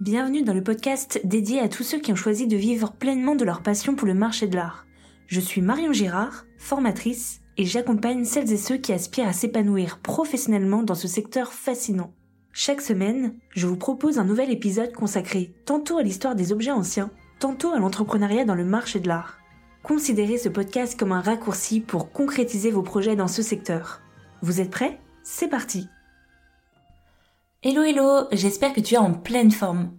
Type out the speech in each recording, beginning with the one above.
Bienvenue dans le podcast dédié à tous ceux qui ont choisi de vivre pleinement de leur passion pour le marché de l'art. Je suis Marion Girard, formatrice, et j'accompagne celles et ceux qui aspirent à s'épanouir professionnellement dans ce secteur fascinant. Chaque semaine, je vous propose un nouvel épisode consacré tantôt à l'histoire des objets anciens, tantôt à l'entrepreneuriat dans le marché de l'art. Considérez ce podcast comme un raccourci pour concrétiser vos projets dans ce secteur. Vous êtes prêts? C'est parti Hello hello, j'espère que tu es en pleine forme.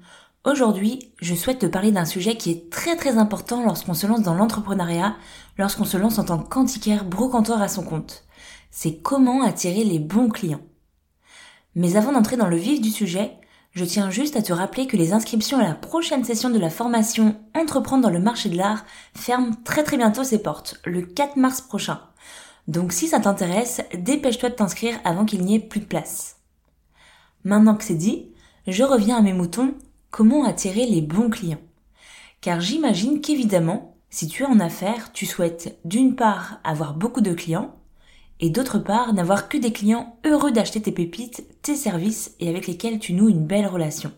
Aujourd'hui, je souhaite te parler d'un sujet qui est très très important lorsqu'on se lance dans l'entrepreneuriat, lorsqu'on se lance en tant qu'antiquaire brocanteur à son compte. C'est comment attirer les bons clients. Mais avant d'entrer dans le vif du sujet, je tiens juste à te rappeler que les inscriptions à la prochaine session de la formation Entreprendre dans le marché de l'art ferment très très bientôt ses portes, le 4 mars prochain. Donc si ça t'intéresse, dépêche-toi de t'inscrire avant qu'il n'y ait plus de place. Maintenant que c'est dit, je reviens à mes moutons, comment attirer les bons clients? Car j'imagine qu'évidemment, si tu es en affaires, tu souhaites d'une part avoir beaucoup de clients, et d'autre part n'avoir que des clients heureux d'acheter tes pépites, tes services et avec lesquels tu noues une belle relation.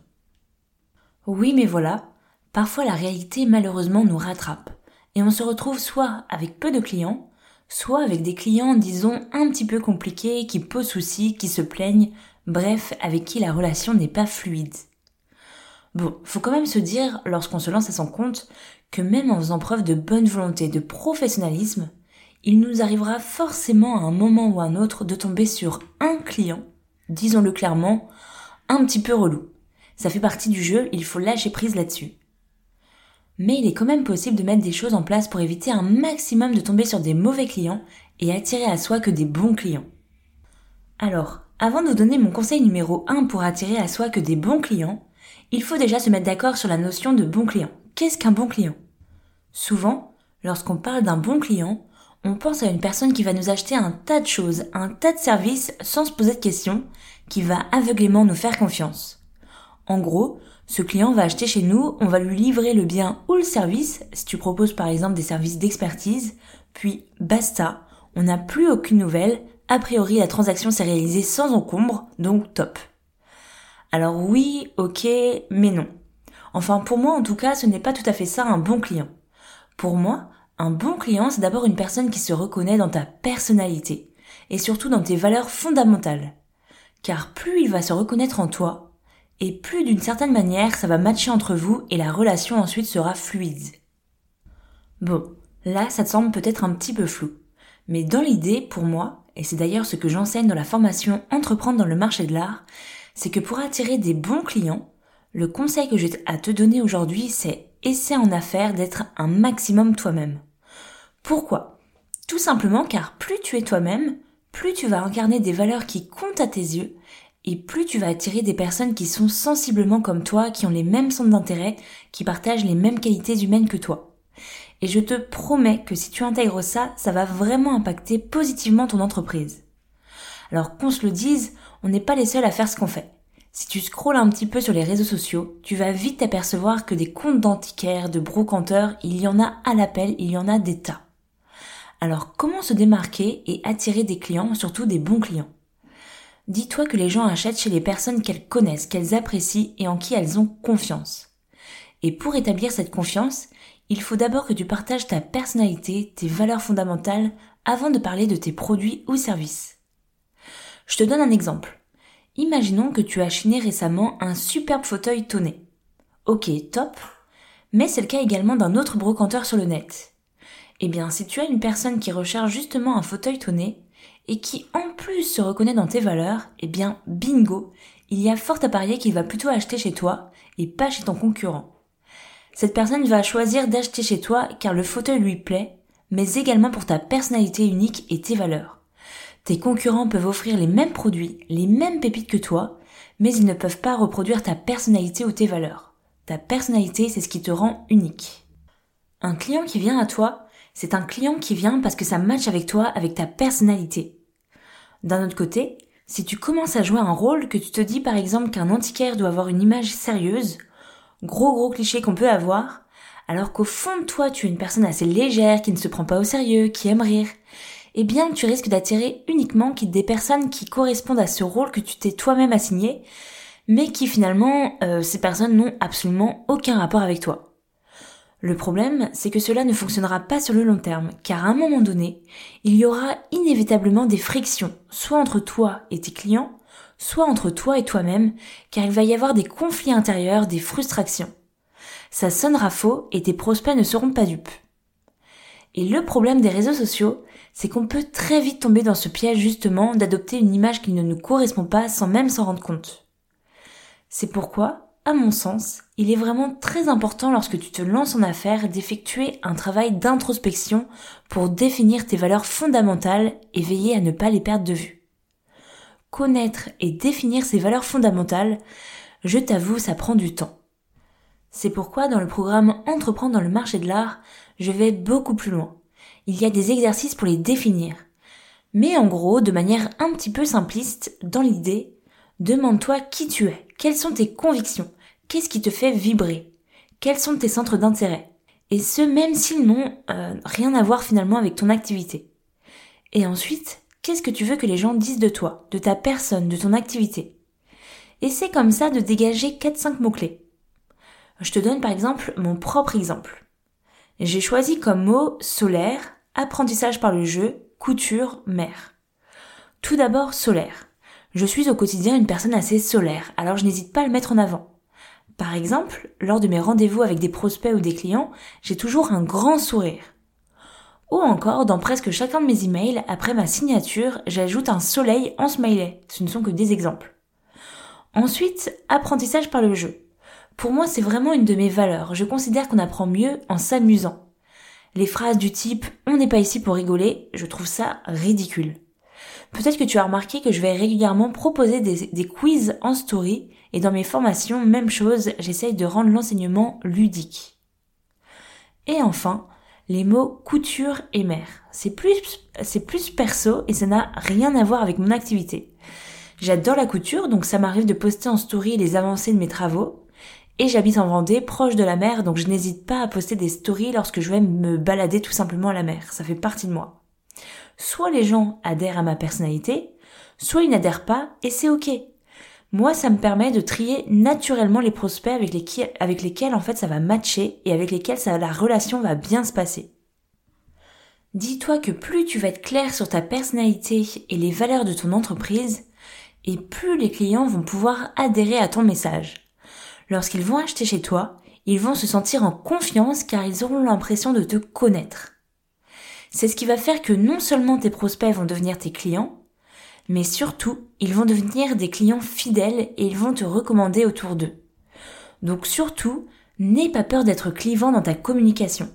Oui mais voilà, parfois la réalité malheureusement nous rattrape, et on se retrouve soit avec peu de clients, soit avec des clients disons un petit peu compliqués, qui posent soucis, qui se plaignent, bref, avec qui la relation n'est pas fluide. Bon, faut quand même se dire, lorsqu'on se lance à son compte, que même en faisant preuve de bonne volonté, de professionnalisme, il nous arrivera forcément à un moment ou à un autre de tomber sur un client, disons-le clairement, un petit peu relou. Ça fait partie du jeu, il faut lâcher prise là-dessus. Mais il est quand même possible de mettre des choses en place pour éviter un maximum de tomber sur des mauvais clients et attirer à soi que des bons clients. Alors, avant de vous donner mon conseil numéro 1 pour attirer à soi que des bons clients, il faut déjà se mettre d'accord sur la notion de bon client. Qu'est-ce qu'un bon client? Souvent, lorsqu'on parle d'un bon client, on pense à une personne qui va nous acheter un tas de choses, un tas de services sans se poser de questions, qui va aveuglément nous faire confiance. En gros, ce client va acheter chez nous, on va lui livrer le bien ou le service, si tu proposes par exemple des services d'expertise, puis basta, on n'a plus aucune nouvelle, a priori la transaction s'est réalisée sans encombre, donc top. Alors oui, ok, mais non. Enfin pour moi en tout cas ce n'est pas tout à fait ça un bon client. Pour moi, un bon client c'est d'abord une personne qui se reconnaît dans ta personnalité et surtout dans tes valeurs fondamentales. Car plus il va se reconnaître en toi, et plus d'une certaine manière ça va matcher entre vous et la relation ensuite sera fluide. Bon, là ça te semble peut-être un petit peu flou. Mais dans l'idée, pour moi, et c'est d'ailleurs ce que j'enseigne dans la formation Entreprendre dans le marché de l'art, c'est que pour attirer des bons clients, le conseil que j'ai à te donner aujourd'hui, c'est essaie en affaires d'être un maximum toi-même. Pourquoi? Tout simplement car plus tu es toi-même, plus tu vas incarner des valeurs qui comptent à tes yeux, et plus tu vas attirer des personnes qui sont sensiblement comme toi, qui ont les mêmes centres d'intérêt, qui partagent les mêmes qualités humaines que toi. Et je te promets que si tu intègres ça, ça va vraiment impacter positivement ton entreprise. Alors qu'on se le dise, on n'est pas les seuls à faire ce qu'on fait. Si tu scrolles un petit peu sur les réseaux sociaux, tu vas vite t'apercevoir que des comptes d'antiquaires, de brocanteurs, il y en a à l'appel, il y en a des tas. Alors comment se démarquer et attirer des clients, surtout des bons clients? Dis-toi que les gens achètent chez les personnes qu'elles connaissent, qu'elles apprécient et en qui elles ont confiance. Et pour établir cette confiance, il faut d'abord que tu partages ta personnalité, tes valeurs fondamentales, avant de parler de tes produits ou services. Je te donne un exemple. Imaginons que tu as chiné récemment un superbe fauteuil tonné. Ok, top. Mais c'est le cas également d'un autre brocanteur sur le net. Eh bien, si tu as une personne qui recherche justement un fauteuil tonné, et qui en plus se reconnaît dans tes valeurs, eh bien, bingo, il y a fort à parier qu'il va plutôt acheter chez toi et pas chez ton concurrent. Cette personne va choisir d'acheter chez toi car le fauteuil lui plaît, mais également pour ta personnalité unique et tes valeurs. Tes concurrents peuvent offrir les mêmes produits, les mêmes pépites que toi, mais ils ne peuvent pas reproduire ta personnalité ou tes valeurs. Ta personnalité, c'est ce qui te rend unique. Un client qui vient à toi, c'est un client qui vient parce que ça match avec toi, avec ta personnalité. D'un autre côté, si tu commences à jouer un rôle, que tu te dis par exemple qu'un antiquaire doit avoir une image sérieuse, gros gros cliché qu'on peut avoir, alors qu'au fond de toi tu es une personne assez légère, qui ne se prend pas au sérieux, qui aime rire, eh bien tu risques d'attirer uniquement des personnes qui correspondent à ce rôle que tu t'es toi-même assigné, mais qui finalement, euh, ces personnes n'ont absolument aucun rapport avec toi. Le problème, c'est que cela ne fonctionnera pas sur le long terme, car à un moment donné, il y aura inévitablement des frictions, soit entre toi et tes clients, soit entre toi et toi-même, car il va y avoir des conflits intérieurs, des frustrations. Ça sonnera faux et tes prospects ne seront pas dupes. Et le problème des réseaux sociaux, c'est qu'on peut très vite tomber dans ce piège justement d'adopter une image qui ne nous correspond pas sans même s'en rendre compte. C'est pourquoi, à mon sens, il est vraiment très important lorsque tu te lances en affaires d'effectuer un travail d'introspection pour définir tes valeurs fondamentales et veiller à ne pas les perdre de vue. Connaître et définir ces valeurs fondamentales, je t'avoue, ça prend du temps. C'est pourquoi dans le programme Entreprendre dans le marché de l'art, je vais beaucoup plus loin. Il y a des exercices pour les définir. Mais en gros, de manière un petit peu simpliste, dans l'idée, demande-toi qui tu es, quelles sont tes convictions, qu'est-ce qui te fait vibrer, quels sont tes centres d'intérêt, et ce même s'ils n'ont euh, rien à voir finalement avec ton activité. Et ensuite, qu'est-ce que tu veux que les gens disent de toi, de ta personne, de ton activité? Et c'est comme ça de dégager 4-5 mots-clés. Je te donne par exemple mon propre exemple. J'ai choisi comme mot solaire, apprentissage par le jeu, couture, mer. Tout d'abord solaire. Je suis au quotidien une personne assez solaire, alors je n'hésite pas à le mettre en avant. Par exemple, lors de mes rendez-vous avec des prospects ou des clients, j'ai toujours un grand sourire. Ou encore, dans presque chacun de mes emails, après ma signature, j'ajoute un soleil en smiley. Ce ne sont que des exemples. Ensuite, apprentissage par le jeu. Pour moi, c'est vraiment une de mes valeurs. Je considère qu'on apprend mieux en s'amusant. Les phrases du type on n'est pas ici pour rigoler, je trouve ça ridicule. Peut-être que tu as remarqué que je vais régulièrement proposer des, quiz en story et dans mes formations, même chose, j'essaye de rendre l'enseignement ludique. Et enfin, les mots couture et mère. C'est plus, c'est plus perso et ça n'a rien à voir avec mon activité. J'adore la couture, donc ça m'arrive de poster en story les avancées de mes travaux, et j'habite en Vendée, proche de la mer, donc je n'hésite pas à poster des stories lorsque je vais me balader tout simplement à la mer. Ça fait partie de moi. Soit les gens adhèrent à ma personnalité, soit ils n'adhèrent pas, et c'est ok. Moi, ça me permet de trier naturellement les prospects avec lesquels, en fait ça va matcher et avec lesquels la relation va bien se passer. Dis-toi que plus tu vas être clair sur ta personnalité et les valeurs de ton entreprise, et plus les clients vont pouvoir adhérer à ton message. Lorsqu'ils vont acheter chez toi, ils vont se sentir en confiance car ils auront l'impression de te connaître. C'est ce qui va faire que non seulement tes prospects vont devenir tes clients, mais surtout, ils vont devenir des clients fidèles et ils vont te recommander autour d'eux. Donc surtout, n'aie pas peur d'être clivant dans ta communication.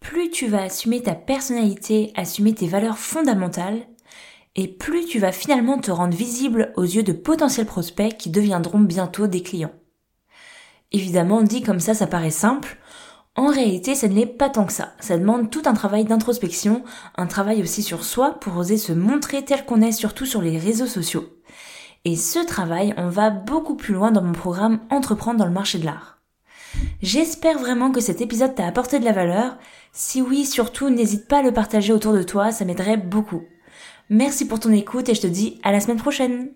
Plus tu vas assumer ta personnalité, assumer tes valeurs fondamentales, et plus tu vas finalement te rendre visible aux yeux de potentiels prospects qui deviendront bientôt des clients. Évidemment, dit comme ça, ça paraît simple. En réalité, ça ne l'est pas tant que ça. Ça demande tout un travail d'introspection, un travail aussi sur soi pour oser se montrer tel qu'on est, surtout sur les réseaux sociaux. Et ce travail, on va beaucoup plus loin dans mon programme Entreprendre dans le marché de l'art. J'espère vraiment que cet épisode t'a apporté de la valeur. Si oui, surtout, n'hésite pas à le partager autour de toi, ça m'aiderait beaucoup. Merci pour ton écoute et je te dis à la semaine prochaine.